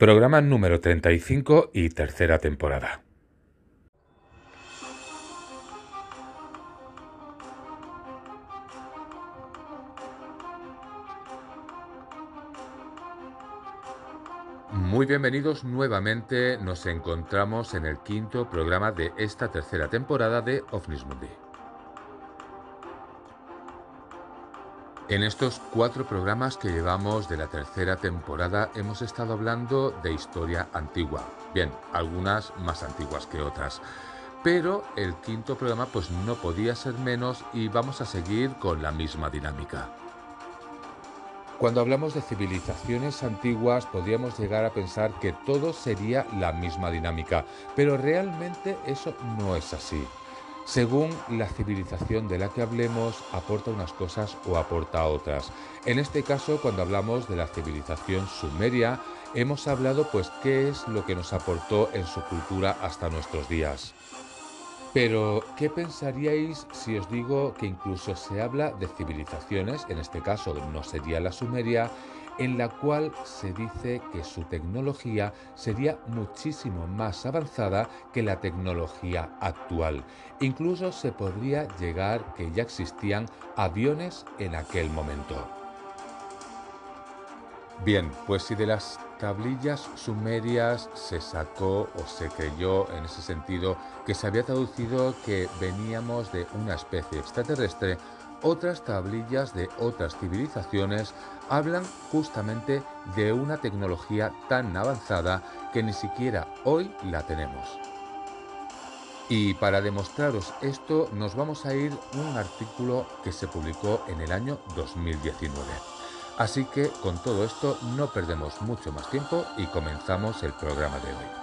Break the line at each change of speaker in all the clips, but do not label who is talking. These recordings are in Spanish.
Programa número 35 y tercera temporada. Muy bienvenidos nuevamente, nos encontramos en el quinto programa de esta tercera temporada de OVNIS En estos cuatro programas que llevamos de la tercera temporada hemos estado hablando de historia antigua. Bien, algunas más antiguas que otras. Pero el quinto programa pues no podía ser menos y vamos a seguir con la misma dinámica. Cuando hablamos de civilizaciones antiguas podríamos llegar a pensar que todo sería la misma dinámica, pero realmente eso no es así. Según la civilización de la que hablemos, aporta unas cosas o aporta otras. En este caso, cuando hablamos de la civilización sumeria, hemos hablado pues qué es lo que nos aportó en su cultura hasta nuestros días. Pero, ¿qué pensaríais si os digo que incluso se habla de civilizaciones, en este caso no sería la Sumeria, en la cual se dice que su tecnología sería muchísimo más avanzada que la tecnología actual. Incluso se podría llegar que ya existían aviones en aquel momento. Bien, pues si de las tablillas sumerias se sacó o se creyó en ese sentido que se había traducido que veníamos de una especie extraterrestre, otras tablillas de otras civilizaciones hablan justamente de una tecnología tan avanzada que ni siquiera hoy la tenemos. Y para demostraros esto nos vamos a ir un artículo que se publicó en el año 2019. Así que con todo esto no perdemos mucho más tiempo y comenzamos el programa de hoy.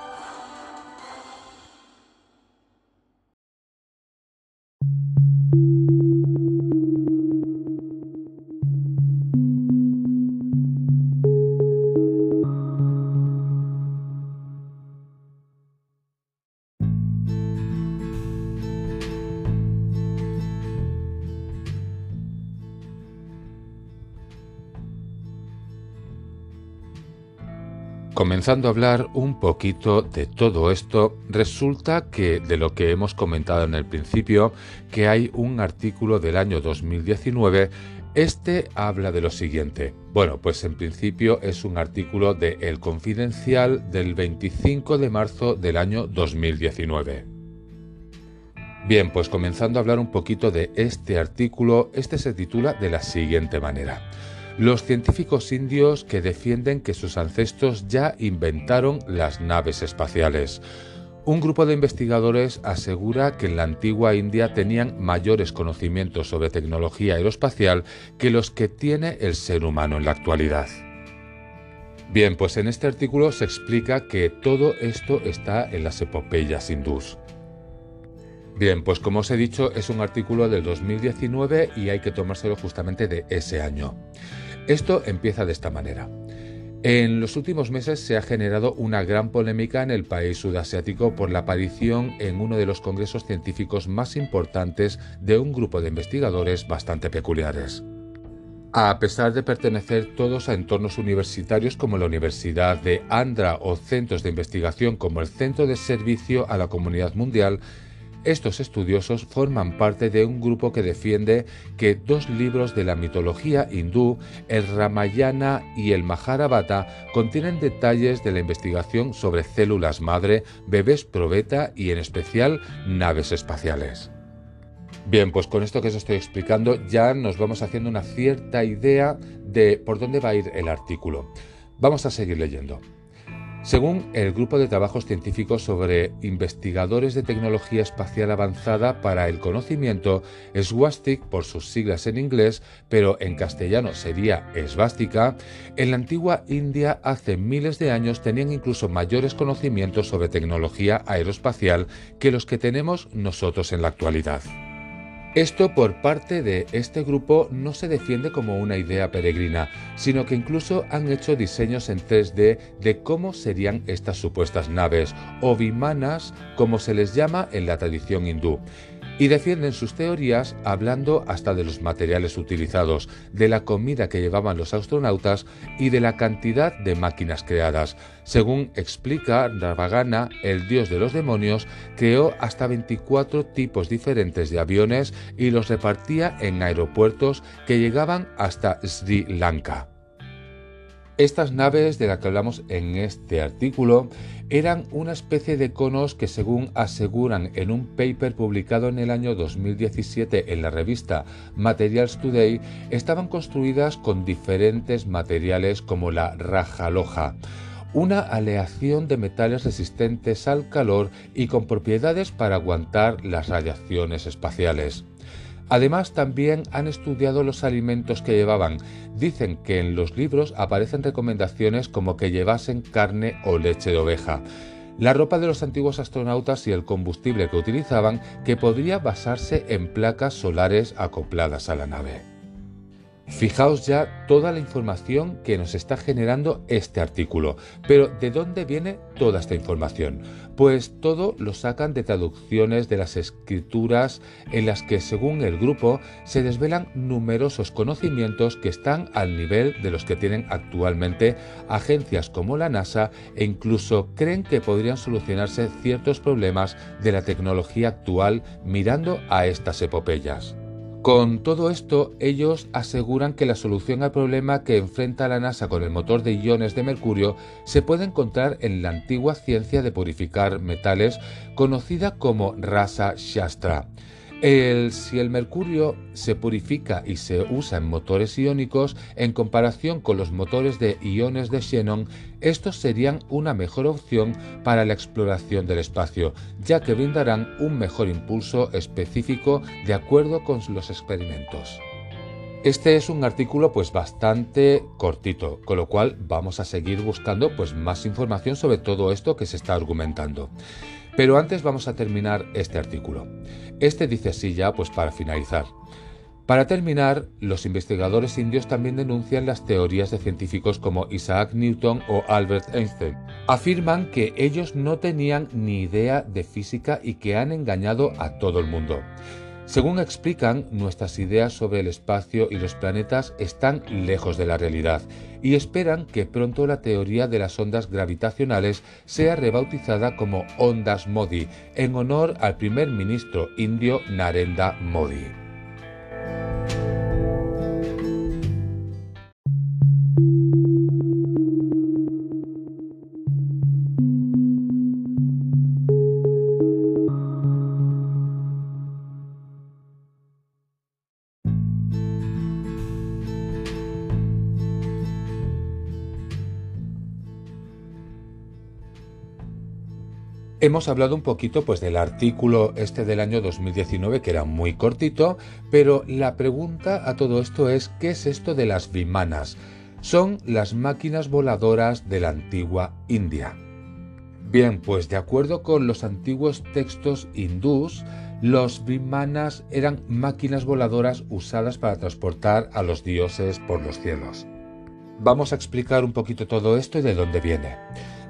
Comenzando a hablar un poquito de todo esto, resulta que de lo que hemos comentado en el principio, que hay un artículo del año 2019, este habla de lo siguiente. Bueno, pues en principio es un artículo de El Confidencial del 25 de marzo del año 2019. Bien, pues comenzando a hablar un poquito de este artículo, este se titula de la siguiente manera. Los científicos indios que defienden que sus ancestros ya inventaron las naves espaciales. Un grupo de investigadores asegura que en la antigua India tenían mayores conocimientos sobre tecnología aeroespacial que los que tiene el ser humano en la actualidad. Bien, pues en este artículo se explica que todo esto está en las epopeyas hindús. Bien, pues como os he dicho, es un artículo del 2019 y hay que tomárselo justamente de ese año. Esto empieza de esta manera. En los últimos meses se ha generado una gran polémica en el país sudasiático por la aparición en uno de los congresos científicos más importantes de un grupo de investigadores bastante peculiares. A pesar de pertenecer todos a entornos universitarios como la Universidad de Andhra o centros de investigación como el Centro de Servicio a la Comunidad Mundial, estos estudiosos forman parte de un grupo que defiende que dos libros de la mitología hindú, el Ramayana y el Mahabharata, contienen detalles de la investigación sobre células madre, bebés probeta y en especial naves espaciales. Bien, pues con esto que os estoy explicando ya nos vamos haciendo una cierta idea de por dónde va a ir el artículo. Vamos a seguir leyendo. Según el Grupo de Trabajos Científicos sobre Investigadores de Tecnología Espacial Avanzada para el Conocimiento, SWASTIC por sus siglas en inglés, pero en castellano sería esvástica, en la antigua India hace miles de años tenían incluso mayores conocimientos sobre tecnología aeroespacial que los que tenemos nosotros en la actualidad. Esto por parte de este grupo no se defiende como una idea peregrina, sino que incluso han hecho diseños en 3D de cómo serían estas supuestas naves, o vimanas como se les llama en la tradición hindú. Y defienden sus teorías hablando hasta de los materiales utilizados, de la comida que llevaban los astronautas y de la cantidad de máquinas creadas. Según explica Ravagana, el dios de los demonios creó hasta 24 tipos diferentes de aviones y los repartía en aeropuertos que llegaban hasta Sri Lanka. Estas naves de las que hablamos en este artículo eran una especie de conos que según aseguran en un paper publicado en el año 2017 en la revista Materials Today, estaban construidas con diferentes materiales como la raja loja una aleación de metales resistentes al calor y con propiedades para aguantar las radiaciones espaciales. Además, también han estudiado los alimentos que llevaban. Dicen que en los libros aparecen recomendaciones como que llevasen carne o leche de oveja. La ropa de los antiguos astronautas y el combustible que utilizaban que podría basarse en placas solares acopladas a la nave. Fijaos ya toda la información que nos está generando este artículo. Pero ¿de dónde viene toda esta información? Pues todo lo sacan de traducciones de las escrituras en las que, según el grupo, se desvelan numerosos conocimientos que están al nivel de los que tienen actualmente agencias como la NASA e incluso creen que podrían solucionarse ciertos problemas de la tecnología actual mirando a estas epopeyas. Con todo esto, ellos aseguran que la solución al problema que enfrenta la NASA con el motor de iones de mercurio se puede encontrar en la antigua ciencia de purificar metales conocida como Rasa Shastra. El, si el mercurio se purifica y se usa en motores iónicos, en comparación con los motores de iones de xenón, estos serían una mejor opción para la exploración del espacio, ya que brindarán un mejor impulso específico de acuerdo con los experimentos. Este es un artículo pues bastante cortito, con lo cual vamos a seguir buscando pues más información sobre todo esto que se está argumentando. Pero antes vamos a terminar este artículo. Este dice así ya, pues para finalizar. Para terminar, los investigadores indios también denuncian las teorías de científicos como Isaac Newton o Albert Einstein. Afirman que ellos no tenían ni idea de física y que han engañado a todo el mundo. Según explican, nuestras ideas sobre el espacio y los planetas están lejos de la realidad y esperan que pronto la teoría de las ondas gravitacionales sea rebautizada como ondas Modi en honor al primer ministro indio Narendra Modi. Hemos hablado un poquito pues del artículo este del año 2019 que era muy cortito, pero la pregunta a todo esto es ¿qué es esto de las vimanas? Son las máquinas voladoras de la antigua India. Bien, pues de acuerdo con los antiguos textos hindús, los vimanas eran máquinas voladoras usadas para transportar a los dioses por los cielos. Vamos a explicar un poquito todo esto y de dónde viene.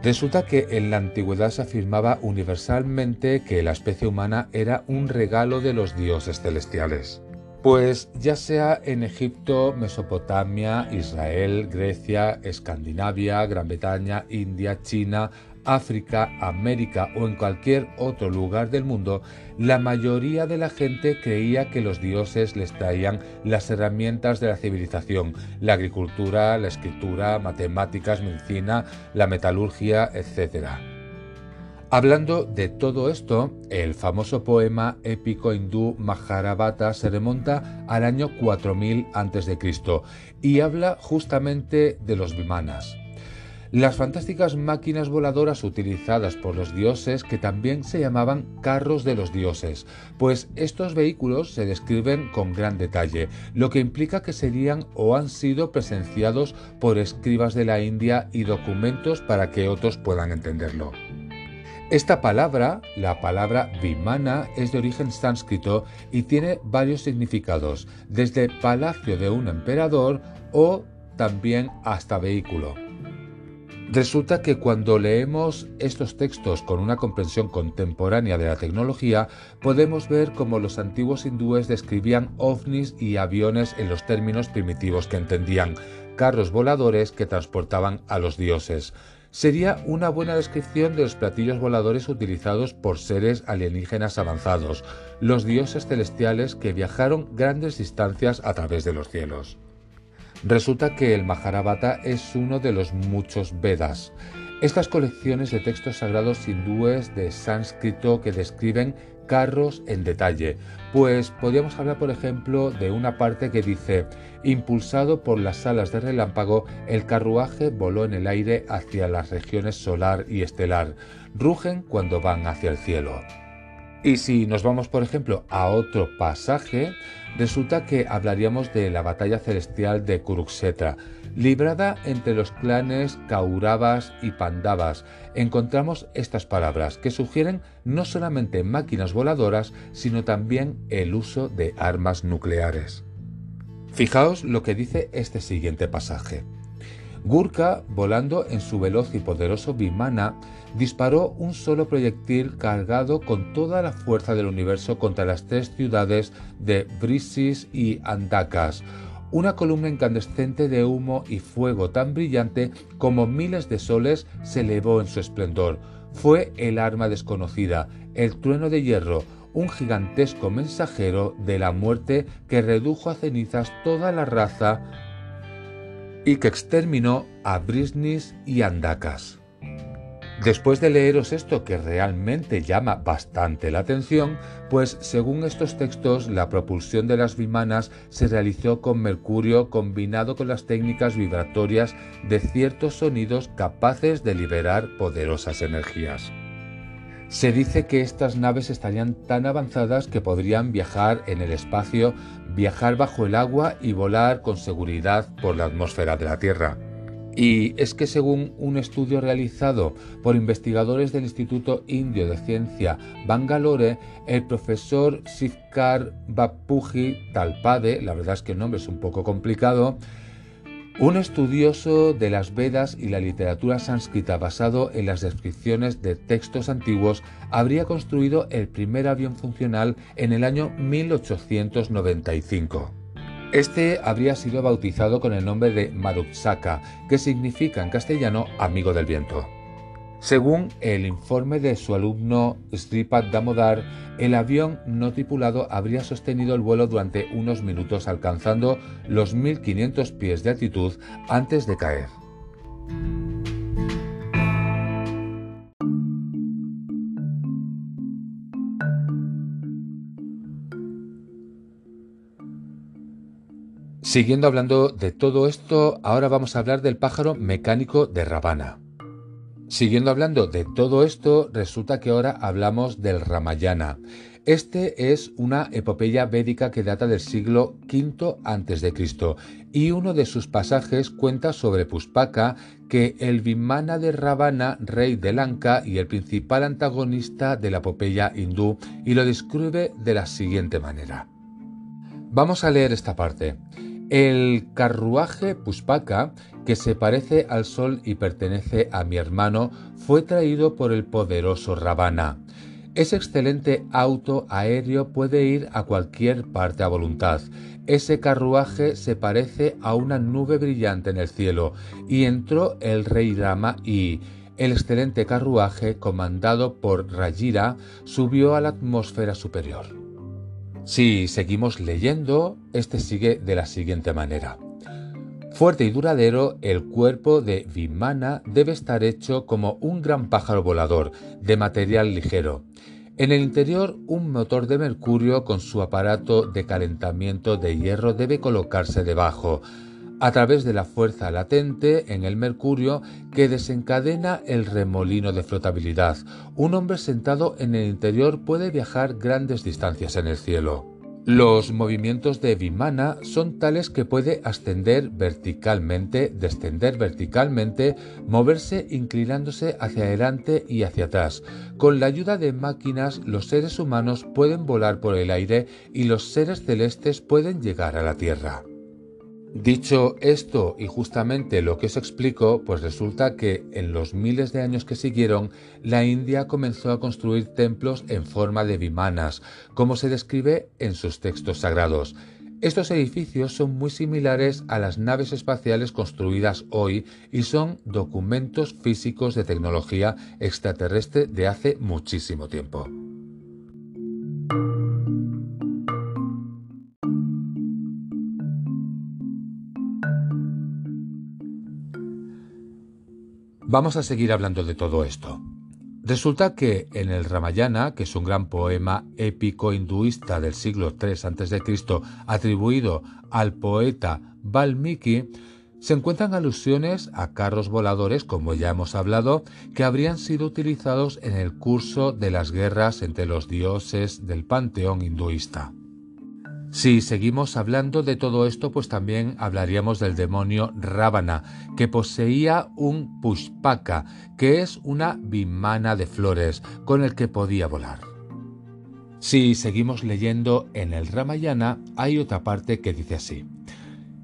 Resulta que en la antigüedad se afirmaba universalmente que la especie humana era un regalo de los dioses celestiales. Pues ya sea en Egipto, Mesopotamia, Israel, Grecia, Escandinavia, Gran Bretaña, India, China, África, América o en cualquier otro lugar del mundo, la mayoría de la gente creía que los dioses les traían las herramientas de la civilización, la agricultura, la escritura, matemáticas, medicina, la metalurgia, etc. Hablando de todo esto, el famoso poema épico hindú Mahabharata se remonta al año 4000 a.C. y habla justamente de los vimanas. Las fantásticas máquinas voladoras utilizadas por los dioses que también se llamaban carros de los dioses, pues estos vehículos se describen con gran detalle, lo que implica que serían o han sido presenciados por escribas de la India y documentos para que otros puedan entenderlo. Esta palabra, la palabra vimana, es de origen sánscrito y tiene varios significados, desde palacio de un emperador o también hasta vehículo. Resulta que cuando leemos estos textos con una comprensión contemporánea de la tecnología, podemos ver cómo los antiguos hindúes describían ovnis y aviones en los términos primitivos que entendían, carros voladores que transportaban a los dioses. Sería una buena descripción de los platillos voladores utilizados por seres alienígenas avanzados, los dioses celestiales que viajaron grandes distancias a través de los cielos. Resulta que el Maharabata es uno de los muchos Vedas. Estas colecciones de textos sagrados hindúes de sánscrito que describen carros en detalle, pues podríamos hablar por ejemplo de una parte que dice, impulsado por las alas de relámpago, el carruaje voló en el aire hacia las regiones solar y estelar, rugen cuando van hacia el cielo. Y si nos vamos, por ejemplo, a otro pasaje, resulta que hablaríamos de la batalla celestial de Kurukshetra, librada entre los clanes Kauravas y Pandavas. Encontramos estas palabras que sugieren no solamente máquinas voladoras, sino también el uso de armas nucleares. Fijaos lo que dice este siguiente pasaje. Gurkha, volando en su veloz y poderoso Vimana, disparó un solo proyectil cargado con toda la fuerza del universo contra las tres ciudades de Brisis y Andakas, una columna incandescente de humo y fuego tan brillante como miles de soles se elevó en su esplendor. Fue el arma desconocida, el trueno de hierro, un gigantesco mensajero de la muerte que redujo a cenizas toda la raza y que exterminó a Brisnis y Andakas. Después de leeros esto que realmente llama bastante la atención, pues según estos textos la propulsión de las vimanas se realizó con mercurio combinado con las técnicas vibratorias de ciertos sonidos capaces de liberar poderosas energías. Se dice que estas naves estarían tan avanzadas que podrían viajar en el espacio, viajar bajo el agua y volar con seguridad por la atmósfera de la Tierra. Y es que según un estudio realizado por investigadores del Instituto Indio de Ciencia Bangalore, el profesor Sivkar Bapuji Talpade, la verdad es que el nombre es un poco complicado, un estudioso de las Vedas y la literatura sánscrita basado en las descripciones de textos antiguos, habría construido el primer avión funcional en el año 1895. Este habría sido bautizado con el nombre de Marutsaka, que significa en castellano amigo del viento. Según el informe de su alumno Sripad Damodar, el avión no tripulado habría sostenido el vuelo durante unos minutos alcanzando los 1500 pies de altitud antes de caer. Siguiendo hablando de todo esto, ahora vamos a hablar del pájaro mecánico de Ravana. Siguiendo hablando de todo esto, resulta que ahora hablamos del Ramayana. Este es una epopeya védica que data del siglo V a.C. y uno de sus pasajes cuenta sobre Puspaka, que el Vimana de Ravana, rey de Lanka y el principal antagonista de la epopeya hindú, y lo describe de la siguiente manera. Vamos a leer esta parte. El carruaje Puspaka, que se parece al sol y pertenece a mi hermano, fue traído por el poderoso Ravana. Ese excelente auto aéreo puede ir a cualquier parte a voluntad. Ese carruaje se parece a una nube brillante en el cielo, y entró el rey Rama y, el excelente carruaje, comandado por Rajira, subió a la atmósfera superior. Si seguimos leyendo, este sigue de la siguiente manera. Fuerte y duradero, el cuerpo de Vimana debe estar hecho como un gran pájaro volador, de material ligero. En el interior, un motor de mercurio con su aparato de calentamiento de hierro debe colocarse debajo, a través de la fuerza latente en el mercurio que desencadena el remolino de flotabilidad. Un hombre sentado en el interior puede viajar grandes distancias en el cielo. Los movimientos de Vimana son tales que puede ascender verticalmente, descender verticalmente, moverse inclinándose hacia adelante y hacia atrás. Con la ayuda de máquinas, los seres humanos pueden volar por el aire y los seres celestes pueden llegar a la Tierra. Dicho esto y justamente lo que os explico, pues resulta que en los miles de años que siguieron, la India comenzó a construir templos en forma de vimanas, como se describe en sus textos sagrados. Estos edificios son muy similares a las naves espaciales construidas hoy y son documentos físicos de tecnología extraterrestre de hace muchísimo tiempo. Vamos a seguir hablando de todo esto. Resulta que en el Ramayana, que es un gran poema épico hinduista del siglo III a.C., atribuido al poeta Valmiki, se encuentran alusiones a carros voladores, como ya hemos hablado, que habrían sido utilizados en el curso de las guerras entre los dioses del panteón hinduista. Si seguimos hablando de todo esto, pues también hablaríamos del demonio Ravana, que poseía un pushpaka, que es una bimana de flores, con el que podía volar. Si seguimos leyendo en el Ramayana, hay otra parte que dice así.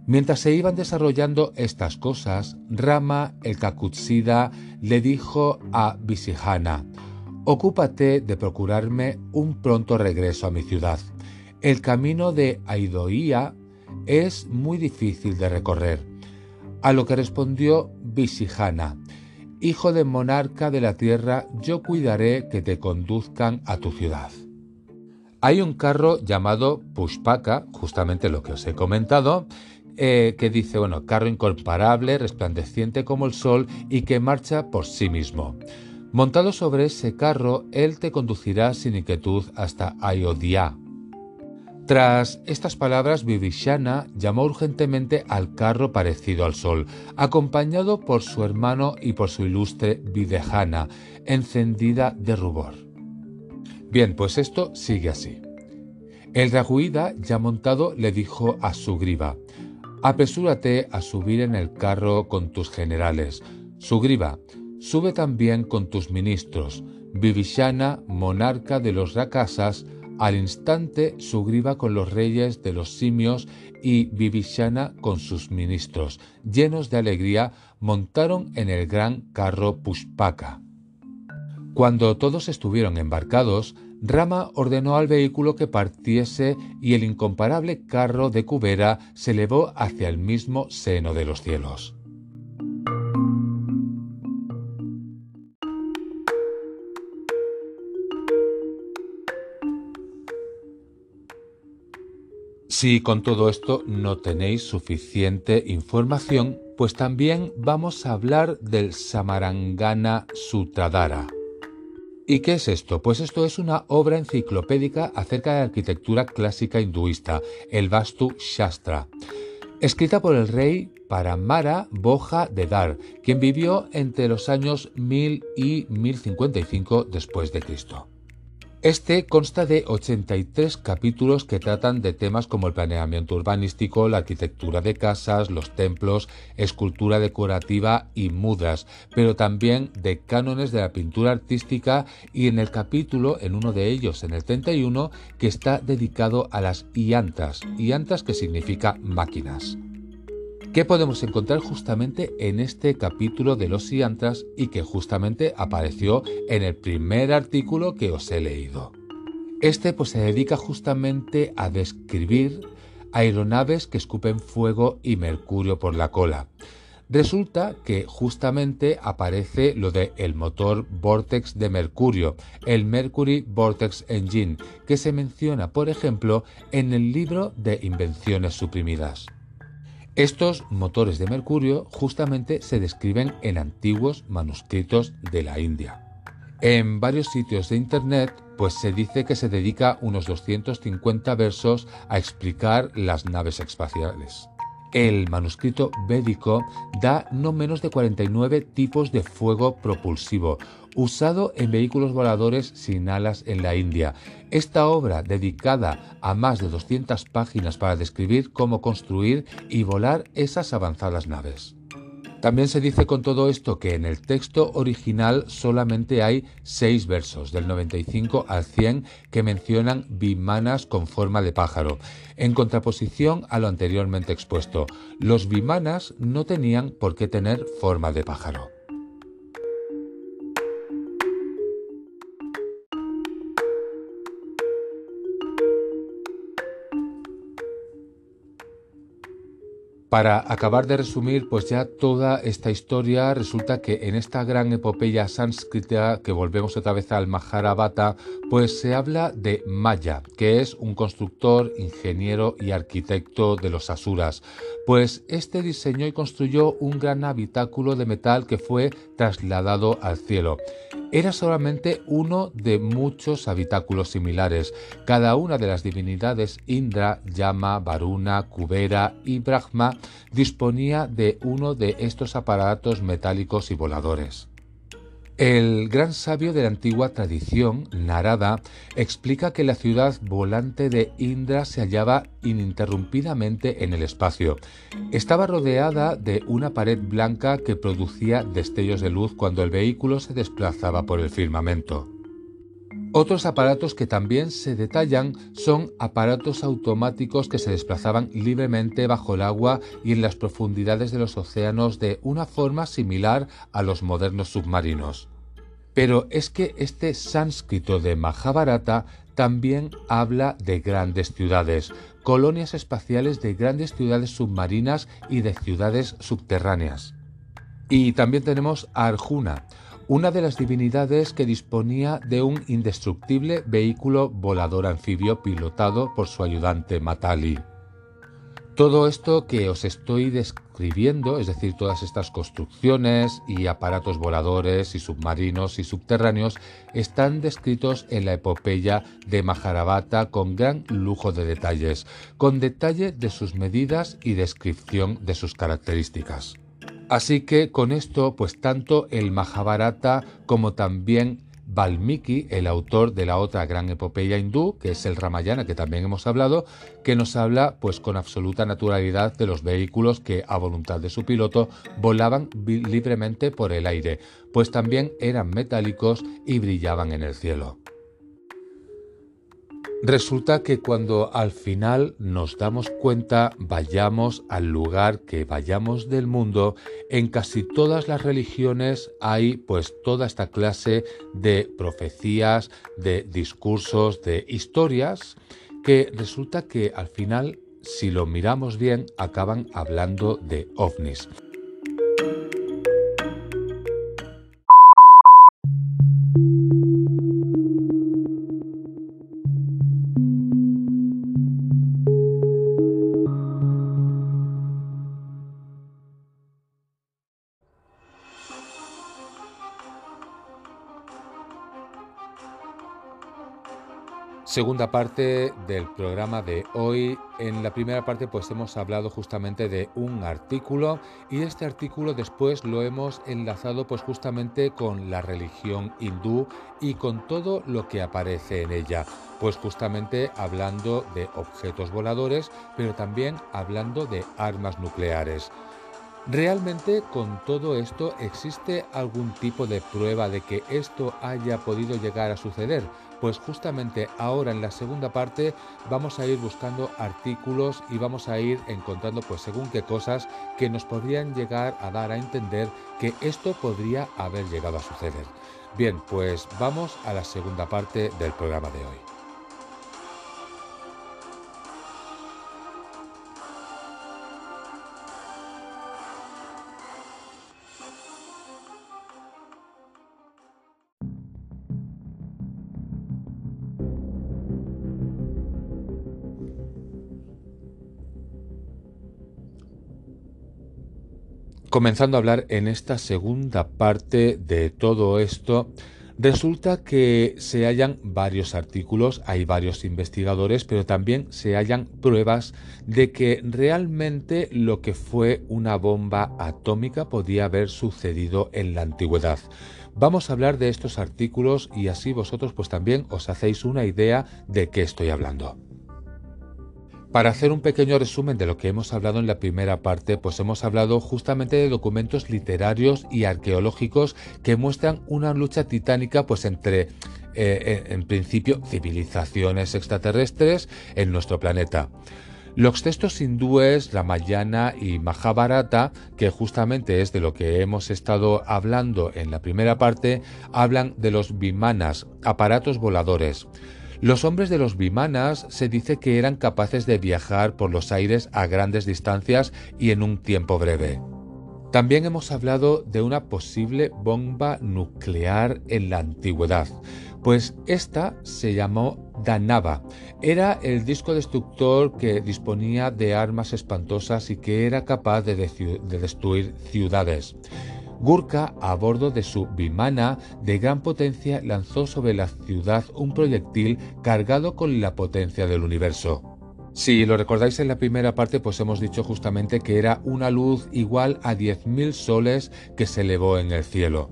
Mientras se iban desarrollando estas cosas, Rama el Kakutsida le dijo a Visihana, Ocúpate de procurarme un pronto regreso a mi ciudad el camino de Aidoía es muy difícil de recorrer. A lo que respondió Visijana, Hijo de monarca de la tierra, yo cuidaré que te conduzcan a tu ciudad. Hay un carro llamado Pushpaka, justamente lo que os he comentado, eh, que dice, bueno, carro incomparable, resplandeciente como el sol y que marcha por sí mismo. Montado sobre ese carro, él te conducirá sin inquietud hasta Ayodhya, tras estas palabras, Vivishana llamó urgentemente al carro parecido al sol, acompañado por su hermano y por su ilustre Videhana, encendida de rubor. Bien, pues esto sigue así. El Raguida, ya montado, le dijo a Sugriva, Apresúrate a subir en el carro con tus generales. Sugriva, sube también con tus ministros. Vivishana, monarca de los Rakasas, al instante Sugriva con los reyes de los simios y Vivishana con sus ministros, llenos de alegría, montaron en el gran carro Pushpaka. Cuando todos estuvieron embarcados, Rama ordenó al vehículo que partiese y el incomparable carro de Kubera se elevó hacia el mismo seno de los cielos. Si con todo esto no tenéis suficiente información, pues también vamos a hablar del Samarangana Sutradhara. ¿Y qué es esto? Pues esto es una obra enciclopédica acerca de la arquitectura clásica hinduista, el Vastu Shastra, escrita por el rey Paramara Boja de Dar, quien vivió entre los años 1000 y 1055 después de Cristo. Este consta de 83 capítulos que tratan de temas como el planeamiento urbanístico, la arquitectura de casas, los templos, escultura decorativa y mudas, pero también de cánones de la pintura artística y en el capítulo, en uno de ellos, en el 31, que está dedicado a las iantas, iantas que significa máquinas. ¿Qué podemos encontrar justamente en este capítulo de los Siantras y que justamente apareció en el primer artículo que os he leído? Este pues se dedica justamente a describir aeronaves que escupen fuego y mercurio por la cola. Resulta que justamente aparece lo de el motor Vortex de mercurio, el Mercury Vortex Engine, que se menciona, por ejemplo, en el libro de Invenciones Suprimidas. Estos motores de mercurio justamente se describen en antiguos manuscritos de la India. En varios sitios de Internet, pues se dice que se dedica unos 250 versos a explicar las naves espaciales. El manuscrito védico da no menos de 49 tipos de fuego propulsivo, usado en vehículos voladores sin alas en la India. Esta obra, dedicada a más de 200 páginas para describir cómo construir y volar esas avanzadas naves. También se dice con todo esto que en el texto original solamente hay seis versos, del 95 al 100, que mencionan vimanas con forma de pájaro, en contraposición a lo anteriormente expuesto. Los vimanas no tenían por qué tener forma de pájaro. Para acabar de resumir, pues ya toda esta historia resulta que en esta gran epopeya sánscrita que volvemos otra vez al Maharabata, pues se habla de Maya, que es un constructor, ingeniero y arquitecto de los Asuras. Pues este diseñó y construyó un gran habitáculo de metal que fue trasladado al cielo era solamente uno de muchos habitáculos similares. Cada una de las divinidades Indra, Yama, Varuna, Kubera y Brahma disponía de uno de estos aparatos metálicos y voladores. El gran sabio de la antigua tradición, Narada, explica que la ciudad volante de Indra se hallaba ininterrumpidamente en el espacio. Estaba rodeada de una pared blanca que producía destellos de luz cuando el vehículo se desplazaba por el firmamento. Otros aparatos que también se detallan son aparatos automáticos que se desplazaban libremente bajo el agua y en las profundidades de los océanos de una forma similar a los modernos submarinos. Pero es que este sánscrito de Mahabharata también habla de grandes ciudades, colonias espaciales de grandes ciudades submarinas y de ciudades subterráneas. Y también tenemos a Arjuna, una de las divinidades que disponía de un indestructible vehículo volador anfibio pilotado por su ayudante Matali. Todo esto que os estoy describiendo, es decir, todas estas construcciones y aparatos voladores y submarinos y subterráneos, están descritos en la epopeya de Maharabata con gran lujo de detalles, con detalle de sus medidas y descripción de sus características. Así que con esto, pues tanto el Mahabharata como también Valmiki, el autor de la otra gran epopeya hindú, que es el Ramayana, que también hemos hablado, que nos habla pues con absoluta naturalidad de los vehículos que a voluntad de su piloto volaban libremente por el aire, pues también eran metálicos y brillaban en el cielo. Resulta que cuando al final nos damos cuenta, vayamos al lugar que vayamos del mundo, en casi todas las religiones hay pues toda esta clase de profecías, de discursos, de historias, que resulta que al final, si lo miramos bien, acaban hablando de ovnis. Segunda parte del programa de hoy. En la primera parte pues hemos hablado justamente de un artículo y este artículo después lo hemos enlazado pues justamente con la religión hindú y con todo lo que aparece en ella. Pues justamente hablando de objetos voladores, pero también hablando de armas nucleares. ¿Realmente con todo esto existe algún tipo de prueba de que esto haya podido llegar a suceder? Pues justamente ahora en la segunda parte vamos a ir buscando artículos y vamos a ir encontrando pues según qué cosas que nos podrían llegar a dar a entender que esto podría haber llegado a suceder. Bien, pues vamos a la segunda parte del programa de hoy. Comenzando a hablar en esta segunda parte de todo esto, resulta que se hallan varios artículos, hay varios investigadores, pero también se hallan pruebas de que realmente lo que fue una bomba atómica podía haber sucedido en la antigüedad. Vamos a hablar de estos artículos y así vosotros pues también os hacéis una idea de qué estoy hablando. Para hacer un pequeño resumen de lo que hemos hablado en la primera parte, pues hemos hablado justamente de documentos literarios y arqueológicos que muestran una lucha titánica pues entre eh, en principio civilizaciones extraterrestres en nuestro planeta. Los textos hindúes, Ramayana y Mahabharata, que justamente es de lo que hemos estado hablando en la primera parte, hablan de los vimanas, aparatos voladores. Los hombres de los Vimanas se dice que eran capaces de viajar por los aires a grandes distancias y en un tiempo breve. También hemos hablado de una posible bomba nuclear en la antigüedad, pues esta se llamó Danava. Era el disco destructor que disponía de armas espantosas y que era capaz de, destruir ciudades. Gurkha, a bordo de su Vimana de gran potencia, lanzó sobre la ciudad un proyectil cargado con la potencia del universo. Si lo recordáis en la primera parte, pues hemos dicho justamente que era una luz igual a 10.000 soles que se elevó en el cielo.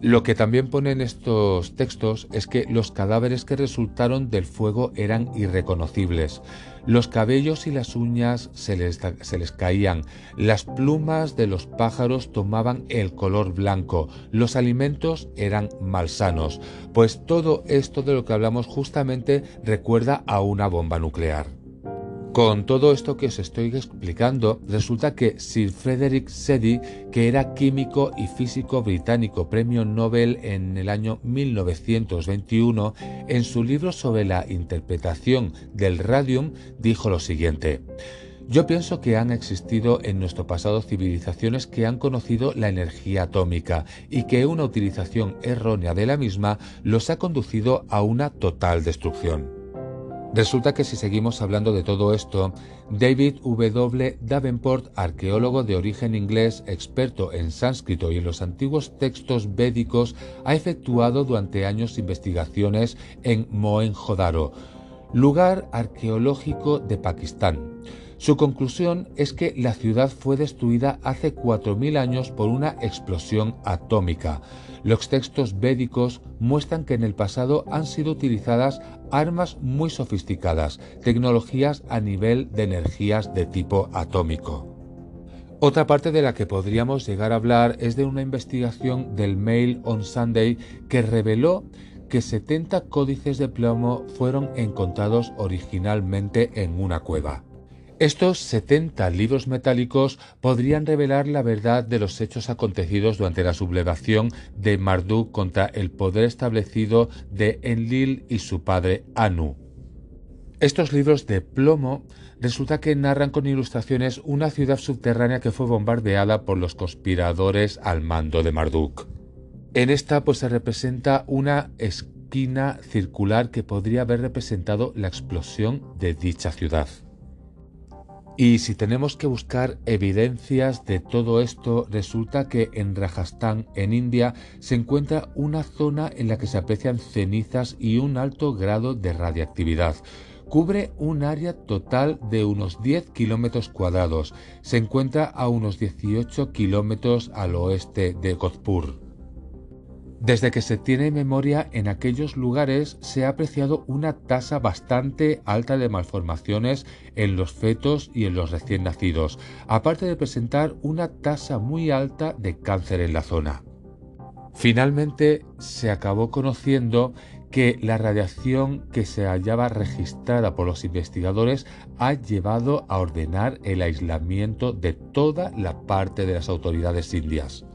Lo que también pone en estos textos es que los cadáveres que resultaron del fuego eran irreconocibles. Los cabellos y las uñas se les, caían, las plumas de los pájaros tomaban el color blanco, los alimentos eran malsanos, pues todo esto de lo que hablamos justamente recuerda a una bomba nuclear. Con todo esto que os estoy explicando, resulta que Sir Frederick Seddy, que era químico y físico británico, premio Nobel en el año 1921, en su libro sobre la interpretación del radium, dijo lo siguiente. Yo pienso que han existido en nuestro pasado civilizaciones que han conocido la energía atómica y que una utilización errónea de la misma los ha conducido a una total destrucción. Resulta que si seguimos hablando de todo esto, David W. Davenport, arqueólogo de origen inglés, experto en sánscrito y en los antiguos textos védicos, ha efectuado durante años investigaciones en Mohenjo-Daro, lugar arqueológico de Pakistán. Su conclusión es que la ciudad fue destruida hace 4.000 años por una explosión atómica. Los textos védicos muestran que en el pasado han sido utilizadas armas muy sofisticadas, tecnologías a nivel de energías de tipo atómico. Otra parte de la que podríamos llegar a hablar es de una investigación del Mail on Sunday que reveló que 70 códices de plomo fueron encontrados originalmente en una cueva. Estos 70 libros metálicos podrían revelar la verdad de los hechos acontecidos durante la sublevación de Marduk contra el poder establecido de Enlil y su padre Anu. Estos libros de plomo resulta que narran con ilustraciones una ciudad subterránea que fue bombardeada por los conspiradores al mando de Marduk. En esta pues se representa una esquina circular que podría haber representado la explosión de dicha ciudad. Y si tenemos que buscar evidencias de todo esto, resulta que en Rajasthan, en India, se encuentra una zona en la que se aprecian cenizas y un alto grado de radiactividad. Cubre un área total de unos 10 kilómetros cuadrados. Se encuentra a unos 18 kilómetros al oeste de Godpur. Desde que se tiene memoria, en aquellos lugares se ha apreciado una tasa bastante alta de malformaciones en los fetos y en los recién nacidos, aparte de presentar una tasa muy alta de cáncer en la zona. Finalmente se acabó conociendo que la radiación que se hallaba registrada por los investigadores ha llevado a ordenar el aislamiento de toda la parte de las autoridades indias.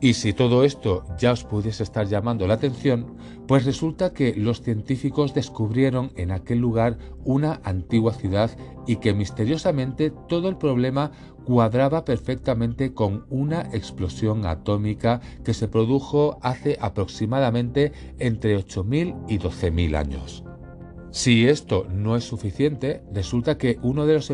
Y si todo esto ya os pudiese estar llamando la atención, pues resulta que los científicos descubrieron en aquel lugar una antigua ciudad y que misteriosamente todo el problema cuadraba perfectamente con una explosión atómica que se produjo hace aproximadamente entre 8.000 y 12.000 años. Si esto no es suficiente, resulta que uno de los,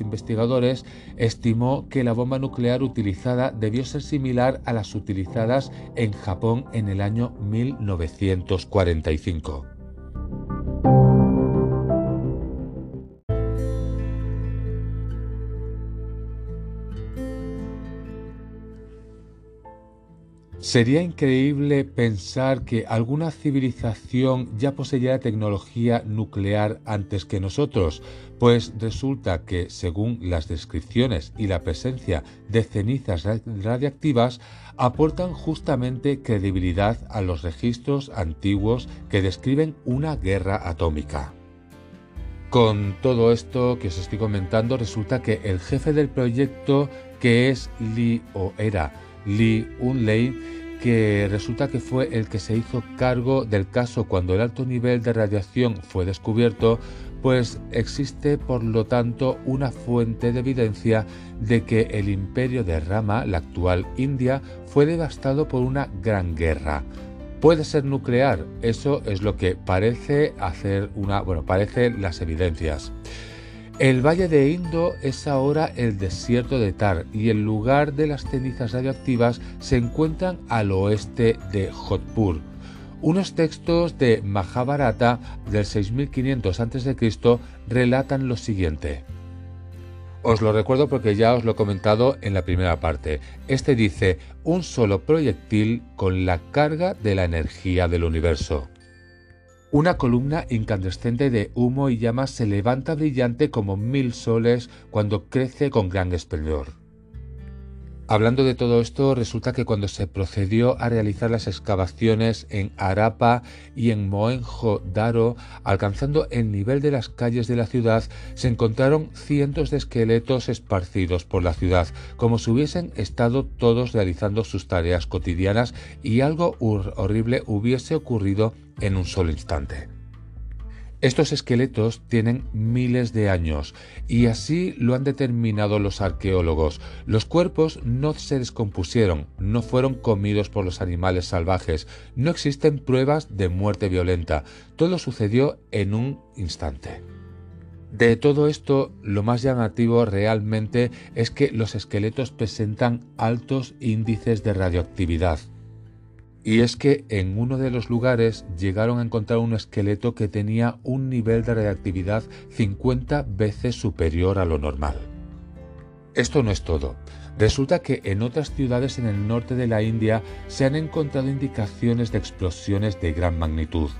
investigadores estimó que la bomba nuclear utilizada debió ser similar a las utilizadas en Japón en el año 1945. Sería increíble pensar que alguna civilización ya poseía tecnología nuclear antes que nosotros, pues resulta que, según las descripciones y la presencia de cenizas radiactivas, aportan justamente credibilidad a los registros antiguos que describen una guerra atómica. Con todo esto que os estoy comentando, resulta que el jefe del proyecto, que es Lee o era Lee Unley, que resulta que fue el que se hizo cargo del caso cuando el alto nivel de radiación fue descubierto, pues existe por lo tanto una fuente de evidencia de que el imperio de Rama, la actual India, fue devastado por una gran guerra. Puede ser nuclear, eso es lo que parece hacer una, bueno, parece las evidencias. El valle de Indo es ahora el desierto de Tar y el lugar de las cenizas radioactivas se encuentran al oeste de Jodhpur. Unos textos de Mahabharata del 6500 a.C. relatan lo siguiente. Os lo recuerdo porque ya os lo he comentado en la primera parte. Este dice un solo proyectil con la carga de la energía del universo. Una columna incandescente de humo y llamas se levanta brillante como mil soles cuando crece con gran esplendor. Hablando de todo esto, resulta que cuando se procedió a realizar las excavaciones en Arapa y en Mohenjo-Daro, alcanzando el nivel de las calles de la ciudad, se encontraron cientos de esqueletos esparcidos por la ciudad, como si hubiesen estado todos realizando sus tareas cotidianas y algo horrible hubiese ocurrido en un solo instante. Estos esqueletos tienen miles de años y así lo han determinado los arqueólogos. Los cuerpos no se descompusieron, no fueron comidos por los animales salvajes, no existen pruebas de muerte violenta, todo sucedió en un instante. De todo esto, lo más llamativo realmente es que los esqueletos presentan altos índices de radioactividad. Y es que en uno de los lugares llegaron a encontrar un esqueleto que tenía un nivel de reactividad 50 veces superior a lo normal. Esto no es todo. Resulta que en otras ciudades en el norte de la India se han encontrado indicaciones de explosiones de gran magnitud.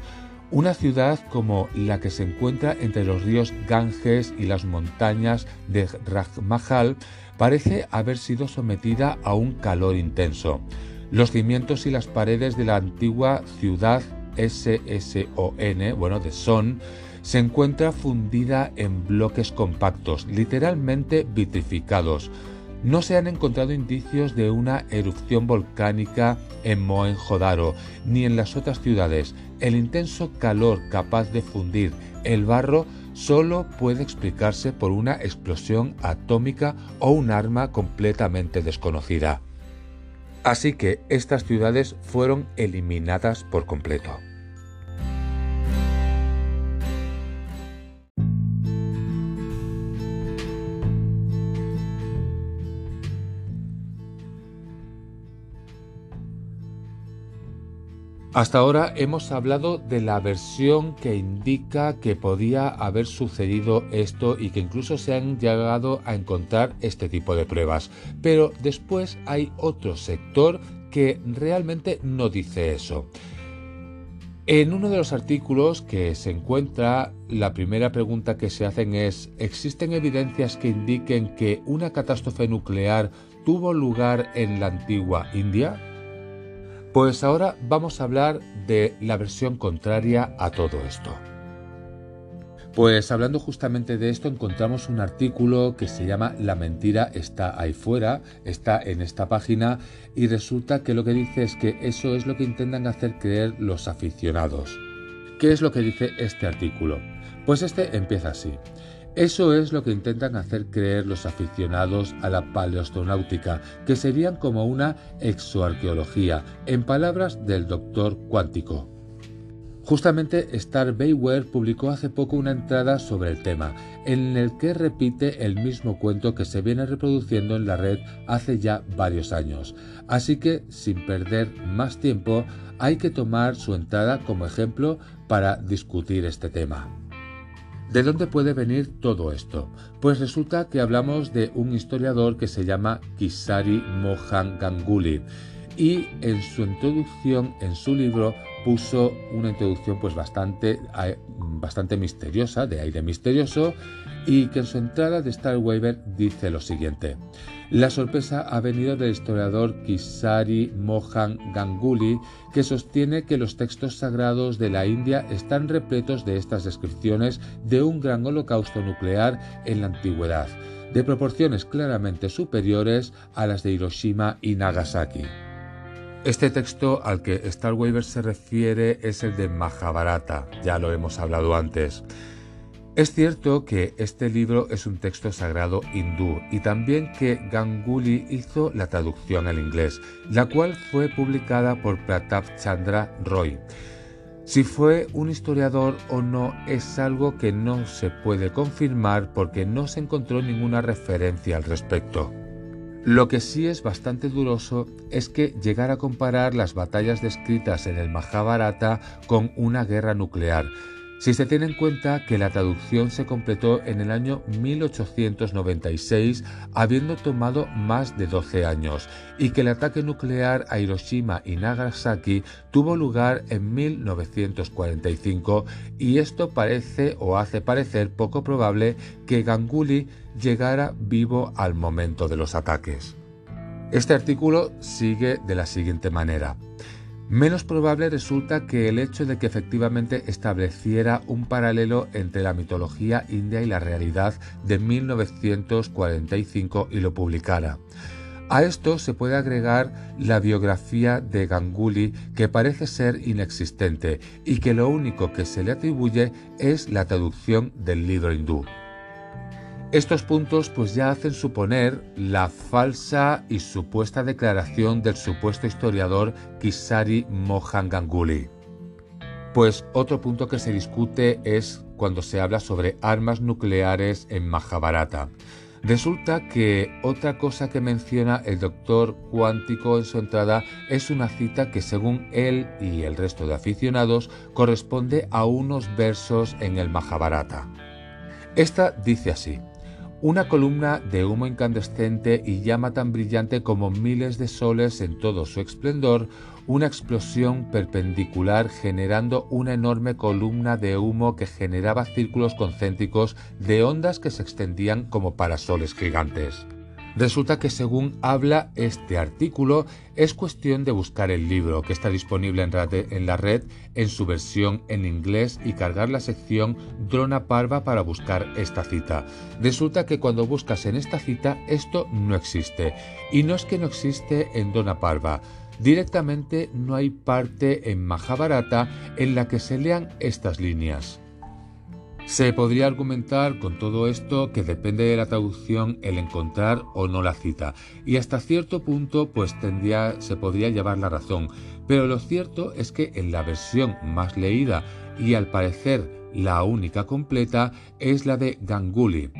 Una ciudad como la que se encuentra entre los ríos Ganges y las montañas de Rajmahal parece haber sido sometida a un calor intenso. Los cimientos y las paredes de la antigua ciudad SSON, bueno, de Son, se encuentra fundida en bloques compactos, literalmente vitrificados. No se han encontrado indicios de una erupción volcánica en Mohenjo-Daro ni en las otras ciudades. El intenso calor capaz de fundir el barro solo puede explicarse por una explosión atómica o un arma completamente desconocida. Así que estas ciudades fueron eliminadas por completo. Hasta ahora hemos hablado de la versión que indica que podía haber sucedido esto y que incluso se han llegado a encontrar este tipo de pruebas. Pero después hay otro sector que realmente no dice eso. En uno de los artículos que se encuentra, la primera pregunta que se hacen es, ¿existen evidencias que indiquen que una catástrofe nuclear tuvo lugar en la antigua India? Pues ahora vamos a hablar de la versión contraria a todo esto. Pues hablando justamente de esto encontramos un artículo que se llama La mentira está ahí fuera, está en esta página y resulta que lo que dice es que eso es lo que intentan hacer creer los aficionados. ¿Qué es lo que dice este artículo? Pues este empieza así. Eso es lo que intentan hacer creer los aficionados a la paleoastronáutica, que serían como una exoarqueología, en palabras del doctor cuántico. Justamente Star Bayware publicó hace poco una entrada sobre el tema, en el que repite el mismo cuento que se viene reproduciendo en la red hace ya varios años. Así que, sin perder más tiempo, hay que tomar su entrada como ejemplo para discutir este tema. ¿De dónde puede venir todo esto? Pues resulta que hablamos de un historiador que se llama Kisari Mohan Ganguly y en su introducción, en su libro, puso una introducción pues bastante, bastante misteriosa, de aire misterioso, y que en su entrada de Star Weaver dice lo siguiente. La sorpresa ha venido del historiador Kisari Mohan Ganguly, que sostiene que los textos sagrados de la India están repletos de estas descripciones de un gran holocausto nuclear en la antigüedad, de proporciones claramente superiores a las de Hiroshima y Nagasaki. Este texto al que Star Weaver se refiere es el de Mahabharata, ya lo hemos hablado antes. Es cierto que este libro es un texto sagrado hindú y también que Ganguly hizo la traducción al inglés, la cual fue publicada por Pratap Chandra Roy. Si fue un historiador o no es algo que no se puede confirmar porque no se encontró ninguna referencia al respecto. Lo que sí es bastante duroso es que llegar a comparar las batallas descritas en el Mahabharata con una guerra nuclear, si se tiene en cuenta que la traducción se completó en el año 1896, habiendo tomado más de 12 años, y que el ataque nuclear a Hiroshima y Nagasaki tuvo lugar en 1945, y esto parece o hace parecer poco probable que Ganguly llegara vivo al momento de los ataques. Este artículo sigue de la siguiente manera. Menos probable resulta que el hecho de que efectivamente estableciera un paralelo entre la mitología india y la realidad de 1945 y lo publicara. A esto se puede agregar la biografía de Ganguly que parece ser inexistente y que lo único que se le atribuye es la traducción del libro hindú. Estos puntos pues ya hacen suponer la falsa y supuesta declaración del supuesto historiador Kisari Mohan Ganguly. Pues otro punto que se discute es cuando se habla sobre armas nucleares en Mahabharata. Resulta que otra cosa que menciona el doctor cuántico en su entrada es una cita que según él y el resto de aficionados corresponde a unos versos en el Mahabharata. Esta dice así, una columna de humo incandescente y llama tan brillante como miles de soles en todo su esplendor, una explosión perpendicular generando una enorme columna de humo que generaba círculos concéntricos de ondas que se extendían como parasoles gigantes. Resulta que según habla este artículo, es cuestión de buscar el libro que está disponible en, la red en su versión en inglés y cargar la sección Drona Parva para buscar esta cita. Resulta que cuando buscas en esta cita esto no existe. Y no es que no existe en Drona Parva. Directamente no hay parte en Mahabharata en la que se lean estas líneas. Se podría argumentar con todo esto que depende de la traducción el encontrar o no la cita, y hasta cierto punto pues tendría, se podría llevar la razón, pero lo cierto es que en la versión más leída y al parecer la única completa es la de Ganguly.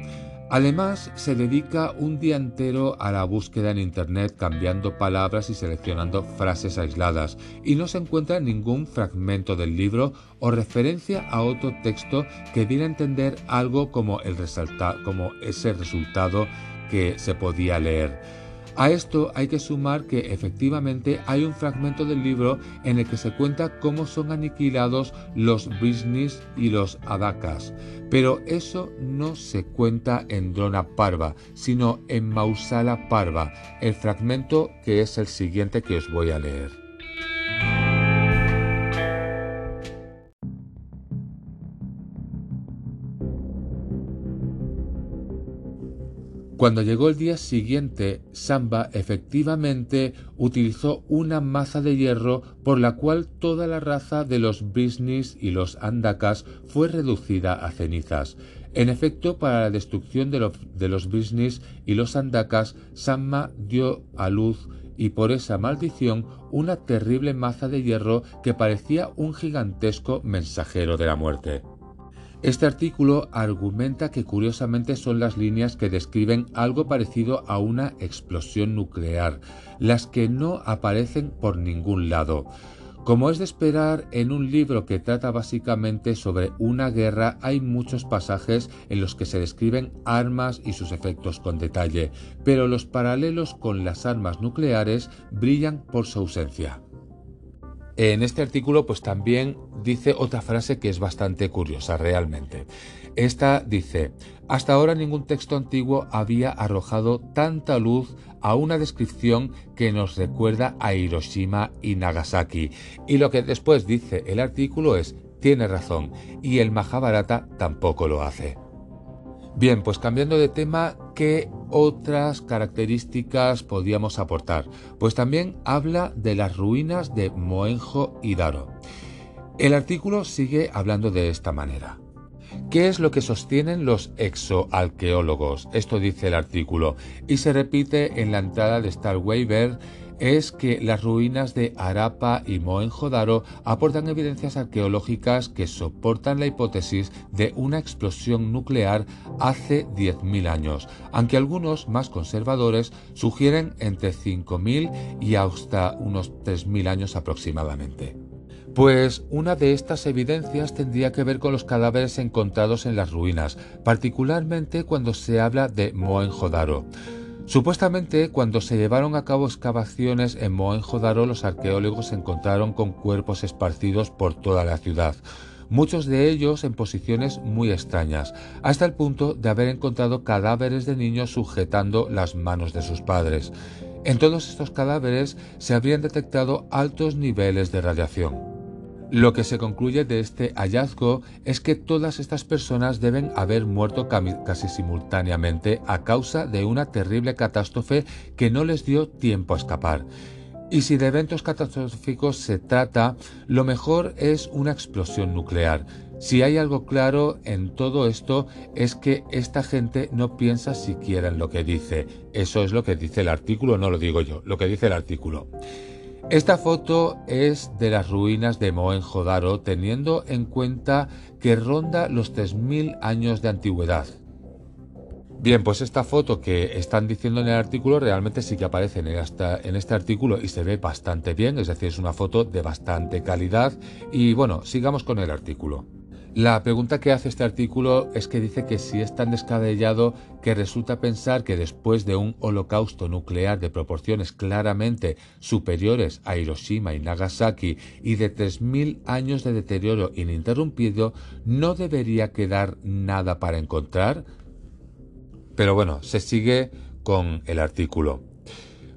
Además, se dedica un día entero a la búsqueda en Internet cambiando palabras y seleccionando frases aisladas, y no se encuentra ningún fragmento del libro o referencia a otro texto que diera a entender algo como ese resultado que se podía leer. A esto hay que sumar que efectivamente hay un fragmento del libro en el que se cuenta cómo son aniquilados los Brisnis y los Adakas, pero eso no se cuenta en Drona Parva, sino en Mausala Parva, el fragmento que es el siguiente que os voy a leer. Cuando llegó el día siguiente, Samba efectivamente utilizó una maza de hierro por la cual toda la raza de los Brisnis y los Andakas fue reducida a cenizas. En efecto, para la destrucción de, de los Brisnis y los Andakas, Samba dio a luz y por esa maldición una terrible maza de hierro que parecía un gigantesco mensajero de la muerte. Este artículo argumenta que curiosamente son las líneas que describen algo parecido a una explosión nuclear, las que no aparecen por ningún lado. Como es de esperar, en un libro que trata básicamente sobre una guerra hay muchos pasajes en los que se describen armas y sus efectos con detalle, pero los paralelos con las armas nucleares brillan por su ausencia. En este artículo pues también dice otra frase que es bastante curiosa realmente. Esta dice, hasta ahora ningún texto antiguo había arrojado tanta luz a una descripción que nos recuerda a Hiroshima y Nagasaki. Y lo que después dice el artículo es, tiene razón, y el Mahabharata tampoco lo hace. Bien, pues cambiando de tema, ¿qué otras características podíamos aportar? Pues también habla de las ruinas de Mohenjo Daro. El artículo sigue hablando de esta manera. ¿Qué es lo que sostienen los exoarqueólogos? Esto dice el artículo y se repite en la entrada de Star Waiver es que las ruinas de Arapa y Mohenjo-Daro aportan evidencias arqueológicas que soportan la hipótesis de una explosión nuclear hace 10.000 años, aunque algunos más conservadores sugieren entre 5.000 y hasta unos 3.000 años aproximadamente. Pues una de estas evidencias tendría que ver con los cadáveres encontrados en las ruinas, particularmente cuando se habla de Mohenjo-Daro. Supuestamente, cuando se llevaron a cabo excavaciones en Mohenjo-Daro, los arqueólogos se encontraron con cuerpos esparcidos por toda la ciudad, muchos de ellos en posiciones muy extrañas, hasta el punto de haber encontrado cadáveres de niños sujetando las manos de sus padres. En todos estos cadáveres se habrían detectado altos niveles de radiación. Lo que se concluye de este hallazgo es que todas estas personas deben haber muerto casi simultáneamente a causa de una terrible catástrofe que no les dio tiempo a escapar. Y si de eventos catastróficos se trata, lo mejor es una explosión nuclear. Si hay algo claro en todo esto es que esta gente no piensa siquiera en lo que dice. Eso es lo que dice el artículo, no lo digo yo, lo que dice el artículo. Esta foto es de las ruinas de Mohenjo-Daro teniendo en cuenta que ronda los 3.000 años de antigüedad. Bien, pues esta foto que están diciendo en el artículo realmente sí que aparece en, en este artículo y se ve bastante bien, es decir, es una foto de bastante calidad y bueno, sigamos con el artículo. La pregunta que hace este artículo es que dice que si es tan descabellado que resulta pensar que después de un holocausto nuclear de proporciones claramente superiores a Hiroshima y Nagasaki y de 3.000 años de deterioro ininterrumpido, no debería quedar nada para encontrar. Pero bueno, se sigue con el artículo.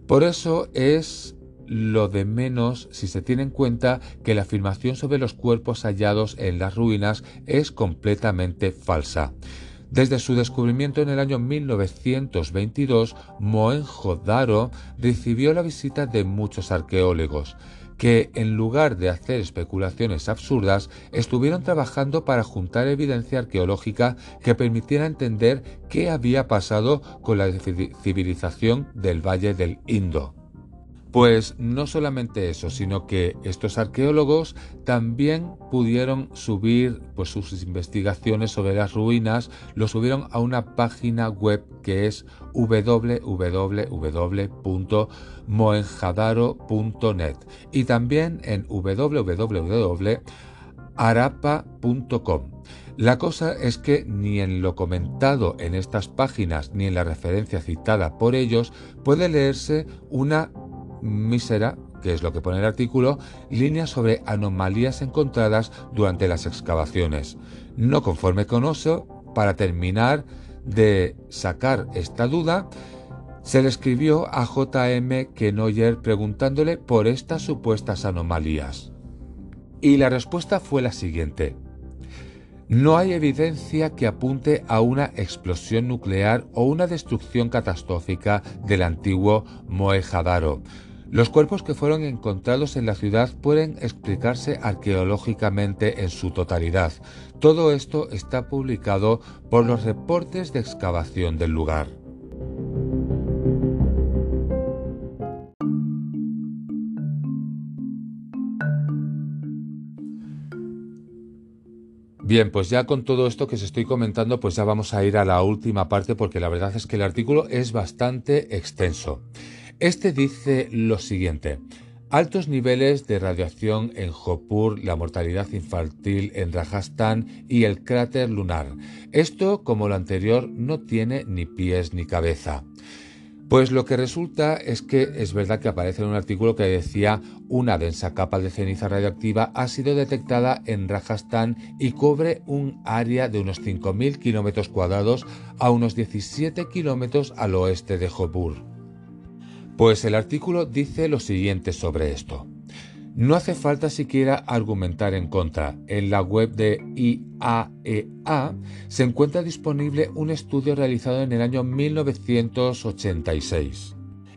Por eso es lo de menos si se tiene en cuenta que la afirmación sobre los cuerpos hallados en las ruinas es completamente falsa. Desde su descubrimiento en el año 1922, Mohenjo-Daro recibió la visita de muchos arqueólogos que, en lugar de hacer especulaciones absurdas, estuvieron trabajando para juntar evidencia arqueológica que permitiera entender qué había pasado con la civilización del Valle del Indo. Pues no solamente eso, sino que estos arqueólogos también pudieron subir pues, sus investigaciones sobre las ruinas, lo subieron a una página web que es www.moenjadaro.net y también en www.arapa.com. La cosa es que ni en lo comentado en estas páginas ni en la referencia citada por ellos puede leerse una mísera, que es lo que pone el artículo, líneas sobre anomalías encontradas durante las excavaciones. No conforme con eso, para terminar de sacar esta duda, se le escribió a J.M. Kenoyer preguntándole por estas supuestas anomalías. Y la respuesta fue la siguiente. No hay evidencia que apunte a una explosión nuclear o una destrucción catastrófica del antiguo Mohenjo-Daro. Los cuerpos que fueron encontrados en la ciudad pueden explicarse arqueológicamente en su totalidad. Todo esto está publicado por los reportes de excavación del lugar. Bien, pues ya con todo esto que os estoy comentando, pues ya vamos a ir a la última parte porque la verdad es que el artículo es bastante extenso. Este dice lo siguiente. altos niveles de radiación en Jopur, la mortalidad infantil en Rajasthan y el cráter lunar. Esto, como lo anterior, no tiene ni pies ni cabeza. Pues lo que resulta es que es verdad que aparece en un artículo que decía una densa capa de ceniza radioactiva ha sido detectada en Rajasthan y cubre un área de unos 5.000 kilómetros cuadrados a unos 17 kilómetros al oeste de Jopur. Pues el artículo dice lo siguiente sobre esto. No hace falta siquiera argumentar en contra. En la web de IAEA e se encuentra disponible un estudio realizado en el año 1986.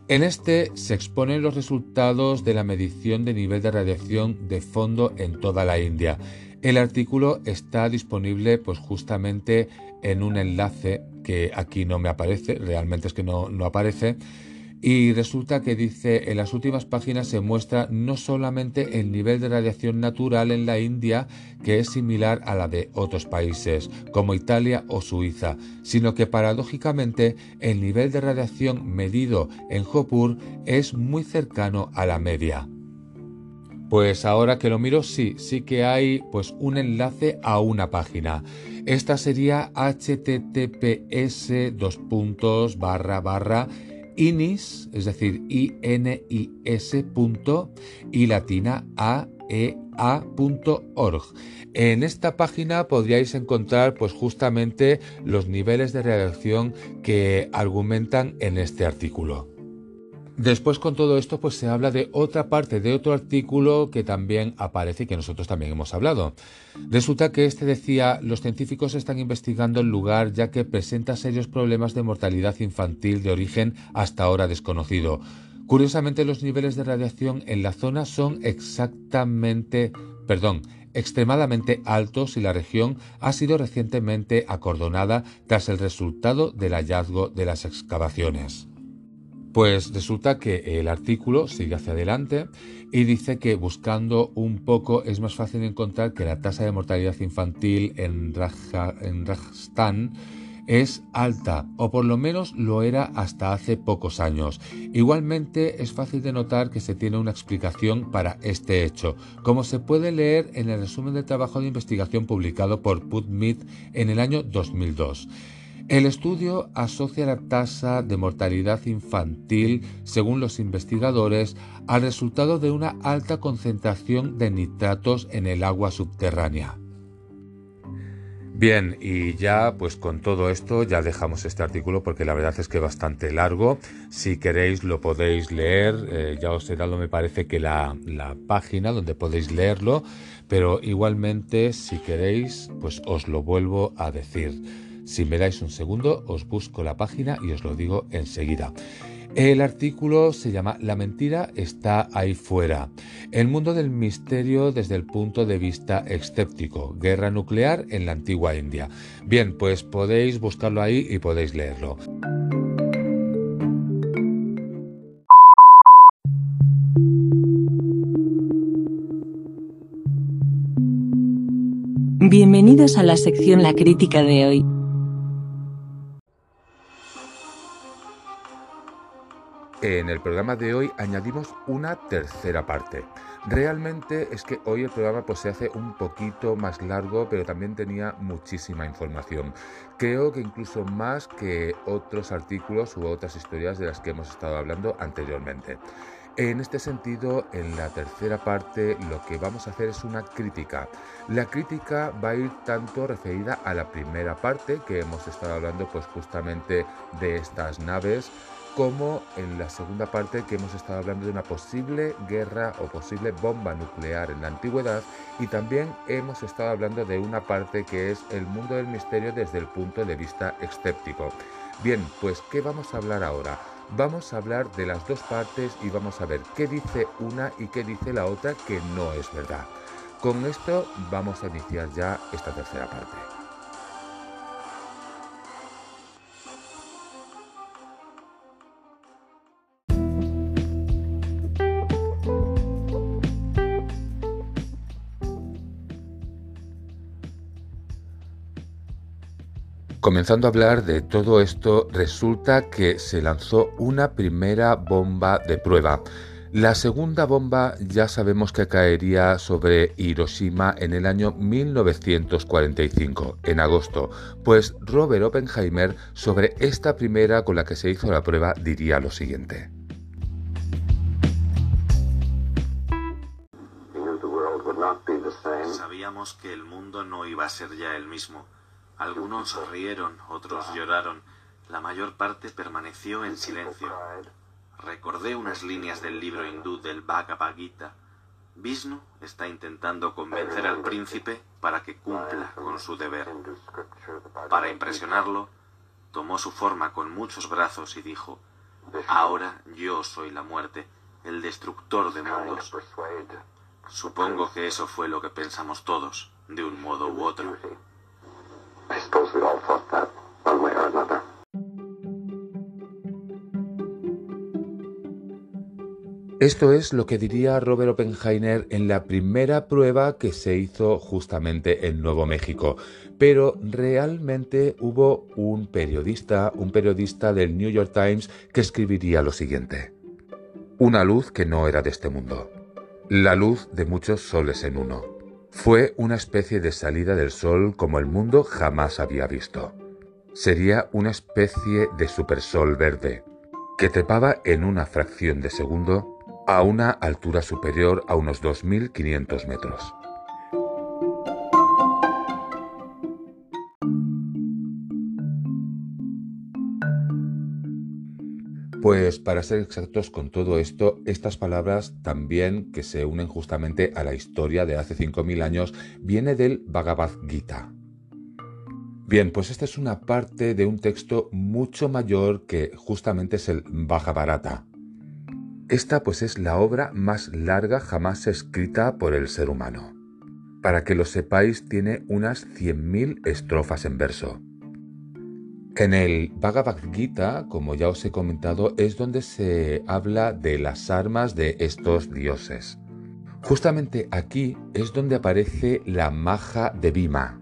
En este se exponen los resultados de la medición de nivel de radiación de fondo en toda la India. El artículo está disponible pues justamente en un enlace que aquí no me aparece, realmente es que no, no aparece, y resulta que dice en las últimas páginas se muestra no solamente el nivel de radiación natural en la India, que es similar a la de otros países como Italia o Suiza, sino que paradójicamente el nivel de radiación medido en Hopur es muy cercano a la media. Pues ahora que lo miro, sí, sí que hay pues un enlace a una página. Esta sería https dos puntos barra barra inis, es decir, I-N-I-S punto, y latina a e a.org. En esta página podríais encontrar pues justamente los niveles de reacción que argumentan en este artículo. Después con todo esto pues se habla de otra parte de otro artículo que también aparece y que nosotros también hemos hablado. Resulta que este decía los científicos están investigando el lugar ya que presenta serios problemas de mortalidad infantil de origen hasta ahora desconocido. Curiosamente los niveles de radiación en la zona son exactamente, perdón, extremadamente altos y la región ha sido recientemente acordonada tras el resultado del hallazgo de las excavaciones. Pues resulta que el artículo sigue hacia adelante y dice que buscando un poco es más fácil encontrar que la tasa de mortalidad infantil en, Rajasthan es alta, o por lo menos lo era hasta hace pocos años. Igualmente es fácil de notar que se tiene una explicación para este hecho, como se puede leer en el resumen del trabajo de investigación publicado por PubMed en el año 2002. El estudio asocia la tasa de mortalidad infantil, según los investigadores, al resultado de una alta concentración de nitratos en el agua subterránea. Bien, y ya pues con todo esto ya dejamos este artículo porque la verdad es que es bastante largo. Si queréis lo podéis leer, eh, ya os he dado me parece que la, la página donde podéis leerlo, pero igualmente si queréis pues os lo vuelvo a decir. Si me dais un segundo, os busco la página y os lo digo enseguida. El artículo se llama La mentira está ahí fuera. El mundo del misterio desde el punto de vista escéptico. Guerra nuclear en la antigua India. Bien, pues podéis buscarlo ahí y podéis leerlo.
Bienvenidos a la sección La Crítica de hoy.
En el programa de hoy añadimos una tercera parte. Realmente es que hoy el programa pues, se hace un poquito más largo, pero también tenía muchísima información. Creo que incluso más que otros artículos u otras historias de las que hemos estado hablando anteriormente. En este sentido, en la tercera parte lo que vamos a hacer es una crítica. La crítica va a ir tanto referida a la primera parte que hemos estado hablando pues justamente de estas naves como en la segunda parte que hemos estado hablando de una posible guerra o posible bomba nuclear en la antigüedad y también hemos estado hablando de una parte que es el mundo del misterio desde el punto de vista escéptico. Bien, pues ¿qué vamos a hablar ahora? Vamos a hablar de las dos partes y vamos a ver qué dice una y qué dice la otra que no es verdad. Con esto vamos a iniciar ya esta tercera parte. Comenzando a hablar de todo esto, resulta que se lanzó una primera bomba de prueba. La segunda bomba ya sabemos que caería sobre Hiroshima en el año 1945, en agosto, pues Robert Oppenheimer sobre esta primera con la que se hizo la prueba diría lo siguiente.
Sabíamos que el mundo no iba a ser ya el mismo. Algunos rieron, otros lloraron. La mayor parte permaneció en silencio. Recordé unas líneas del libro hindú del Bhagavad Gita. Vishnu está intentando convencer al príncipe para que cumpla con su deber. Para impresionarlo, tomó su forma con muchos brazos y dijo, Ahora yo soy la muerte, el destructor de mundos. Supongo que eso fue lo que pensamos todos, de un modo u otro.
Esto es lo que diría Robert Oppenheimer en la primera prueba que se hizo justamente en Nuevo México. Pero realmente hubo un periodista, un periodista del New York Times, que escribiría lo siguiente. Una luz que no era de este mundo. La luz de muchos soles en uno. Fue una especie de salida del sol como el mundo jamás había visto. Sería una especie de supersol verde, que trepaba en una fracción de segundo a una altura superior a unos 2.500 metros. Pues para ser exactos con todo esto, estas palabras también que se unen justamente a la historia de hace 5.000 años, viene del Bhagavad Gita. Bien, pues esta es una parte de un texto mucho mayor que justamente es el Bhagavata. Esta pues es la obra más larga jamás escrita por el ser humano. Para que lo sepáis, tiene unas 100.000 estrofas en verso. En el Bhagavad Gita, como ya os he comentado, es donde se habla de las armas de estos dioses. Justamente aquí es donde aparece la maja de Bhima.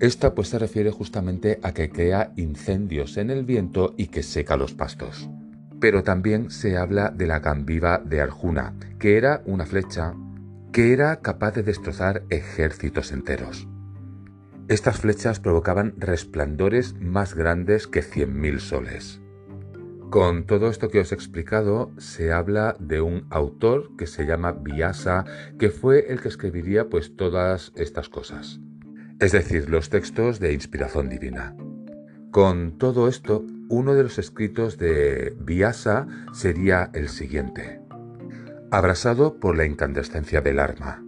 Esta pues se refiere justamente a que crea incendios en el viento y que seca los pastos pero también se habla de la Gambiva de Arjuna, que era una flecha que era capaz de destrozar ejércitos enteros. Estas flechas provocaban resplandores más grandes que 100.000 soles. Con todo esto que os he explicado, se habla de un autor que se llama Vyasa, que fue el que escribiría pues todas estas cosas, es decir, los textos de inspiración divina. Con todo esto, uno de los escritos de Vyasa sería el siguiente. Abrasado por la incandescencia del arma,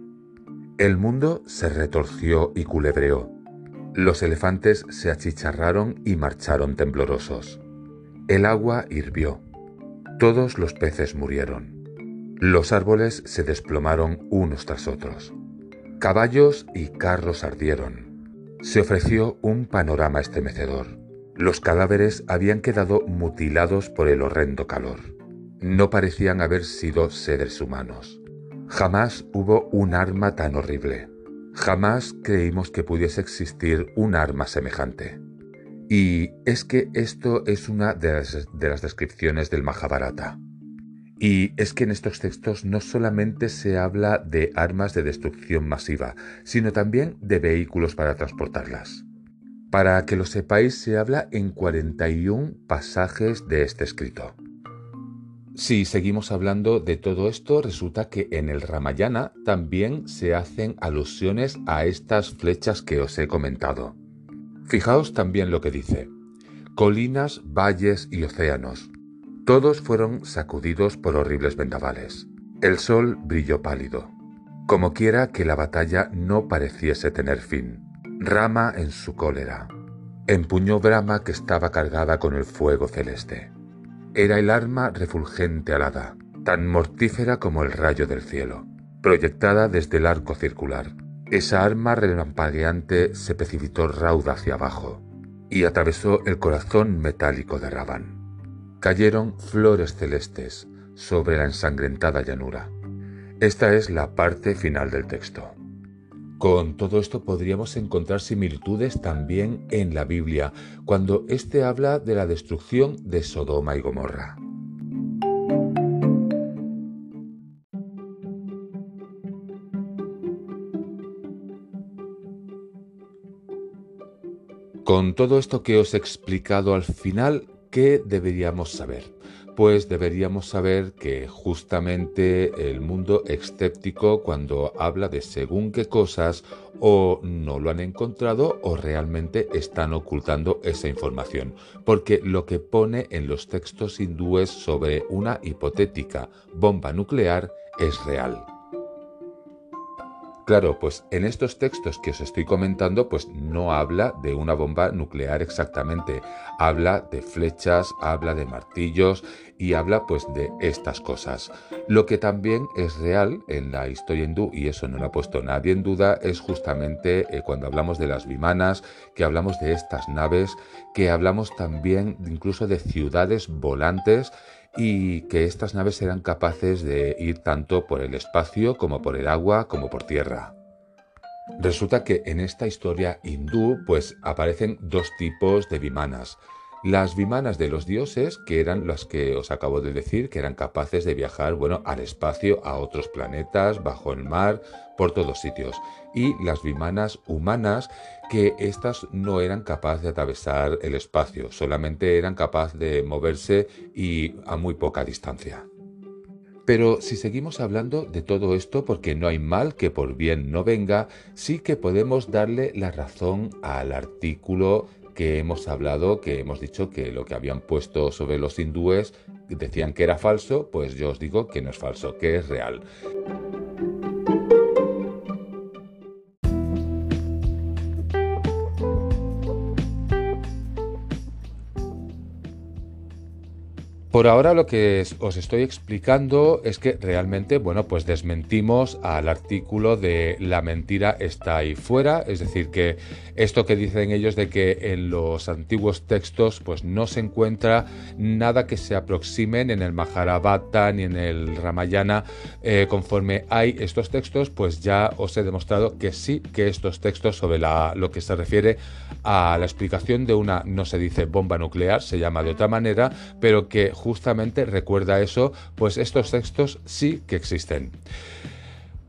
el mundo se retorció y culebreó. Los elefantes se achicharraron y marcharon temblorosos. El agua hirvió. Todos los peces murieron. Los árboles se desplomaron unos tras otros. Caballos y carros ardieron. Se ofreció un panorama estremecedor. Los cadáveres habían quedado mutilados por el horrendo calor. No parecían haber sido seres humanos. Jamás hubo un arma tan horrible. Jamás creímos que pudiese existir un arma semejante. Y es que esto es una de las, de las, descripciones del Mahabharata. Y es que en estos textos no solamente se habla de armas de destrucción masiva, sino también de vehículos para transportarlas. Para que lo sepáis, se habla en 41 pasajes de este escrito. Si seguimos hablando de todo esto, resulta que en el Ramayana también se hacen alusiones a estas flechas que os he comentado. Fijaos también lo que dice. Colinas, valles y océanos. Todos fueron sacudidos por horribles vendavales. El sol brilló pálido. Como quiera que la batalla no pareciese tener fin. Rama en su cólera. Empuñó Brahma que estaba cargada con el fuego celeste. Era el arma refulgente alada, tan mortífera como el rayo del cielo, proyectada desde el arco circular. Esa arma relampagueante se precipitó rauda hacia abajo y atravesó el corazón metálico de Ravan. Cayeron flores celestes sobre la ensangrentada llanura. Esta es la parte final del texto. Con todo esto podríamos encontrar similitudes también en la Biblia, cuando éste habla de la destrucción de Sodoma y Gomorra. Con todo esto que os he explicado al final, ¿qué deberíamos saber? Pues deberíamos saber que justamente el mundo escéptico cuando habla de según qué cosas o no lo han encontrado o realmente están ocultando esa información, porque lo que pone en los textos hindúes sobre una hipotética bomba nuclear es real. Claro, pues en estos textos que os estoy comentando, pues no habla de una bomba nuclear exactamente, habla de flechas, habla de martillos y habla pues de estas cosas. Lo que también es real en la historia hindú, y eso no lo ha puesto nadie en duda, es justamente eh, cuando hablamos de las vimanas, que hablamos de estas naves, que hablamos también incluso de ciudades volantes y que estas naves eran capaces de ir tanto por el espacio como por el agua como por tierra. Resulta que en esta historia hindú pues aparecen dos tipos de vimanas. Las vimanas de los dioses, que eran las que os acabo de decir, que eran capaces de viajar, bueno, al espacio, a otros planetas, bajo el mar, por todos sitios. Y las vimanas humanas, que estas no eran capaces de atravesar el espacio, solamente eran capaces de moverse y a muy poca distancia. Pero si seguimos hablando de todo esto, porque no hay mal que por bien no venga, sí que podemos darle la razón al artículo que hemos hablado, que hemos dicho que lo que habían puesto sobre los hindúes decían que era falso, pues yo os digo que no es falso, que es real. Por ahora lo que os estoy explicando es que realmente, bueno, pues desmentimos al artículo de la mentira está ahí fuera, es decir, que esto que dicen ellos de que en los antiguos textos pues no se encuentra nada que se aproximen en el Mahabharata ni en el Ramayana eh, conforme hay estos textos, pues ya os he demostrado que sí que estos textos sobre la, lo que se refiere a la explicación de una, no se dice bomba nuclear, se llama de otra manera, pero que justamente recuerda eso, pues estos textos sí que existen.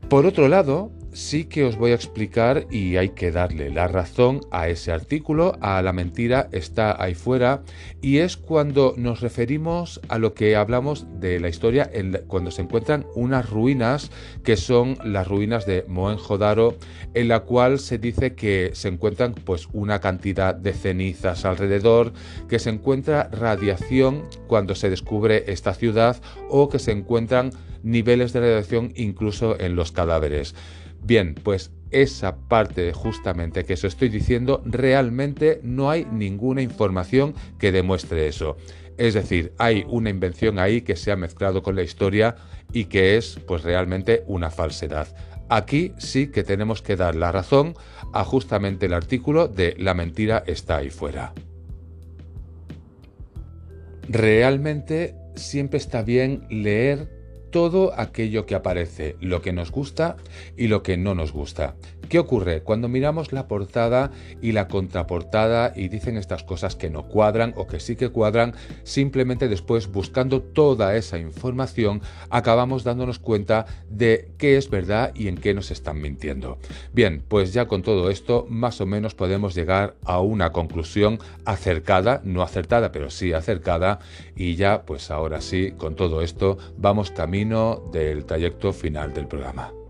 Por otro lado, sí que os voy a explicar y hay que darle la razón a ese artículo, a la mentira está ahí fuera, y es cuando nos referimos a lo que hablamos de la historia, cuando se encuentran unas ruinas que son las ruinas de Mohenjo-Daro, en la cual se dice que se encuentran pues una cantidad de cenizas alrededor, que se encuentra radiación cuando se descubre esta ciudad o que se encuentran niveles de radiación incluso en los cadáveres. Bien, pues esa parte justamente que os estoy diciendo, realmente no hay ninguna información que demuestre eso. Es decir, hay una invención ahí que se ha mezclado con la historia y que es pues realmente una falsedad. Aquí sí que tenemos que dar la razón a justamente el artículo de la mentira está ahí fuera. Realmente siempre está bien leer todo aquello que aparece, lo que nos gusta y lo que no nos gusta. ¿Qué ocurre? Cuando miramos la portada y la contraportada y dicen estas cosas que no cuadran o que sí que cuadran, simplemente después buscando toda esa información acabamos dándonos cuenta de qué es verdad y en qué nos están mintiendo. Bien, pues ya con todo esto más o menos podemos llegar a una conclusión acercada, no acertada, pero sí acercada y ya pues ahora sí, con todo esto vamos camino del trayecto final del programa.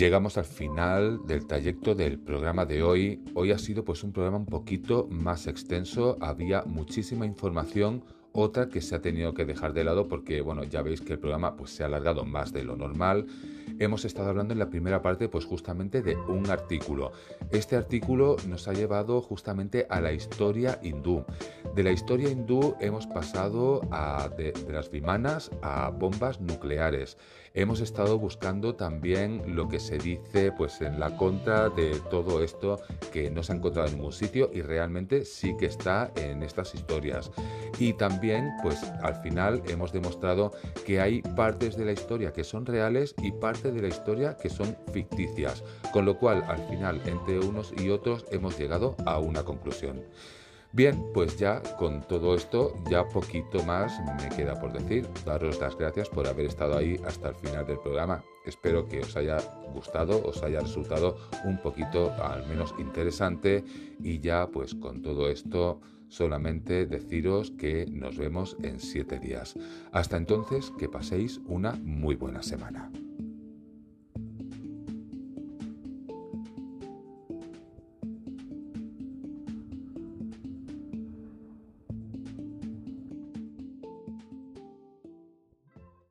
Llegamos al final del trayecto del programa de hoy. Hoy ha sido pues un programa un poquito más extenso, había muchísima información, otra que se ha tenido que dejar de lado porque bueno, ya veis que el programa pues se ha alargado más de lo normal. Hemos estado hablando en la primera parte pues justamente de un artículo. Este artículo nos ha llevado justamente a la historia hindú. De la historia hindú hemos pasado a de, de las vimanas a bombas nucleares. hemos estado buscando también lo que se dice pues en la contra de todo esto que no se ha encontrado en ningún sitio y realmente sí que está en estas historias. Y también pues al final hemos demostrado que hay partes de la historia que son reales y parte de la historia que son ficticias, con lo cual al final entre unos y otros hemos llegado a una conclusión. Bien, pues ya con todo esto, ya poquito más me queda por decir. Daros las gracias por haber estado ahí hasta el final del programa. Espero que os haya gustado, os haya resultado un poquito al menos interesante y ya pues con todo esto solamente deciros que nos vemos en siete días. Hasta entonces, que paséis una muy buena semana.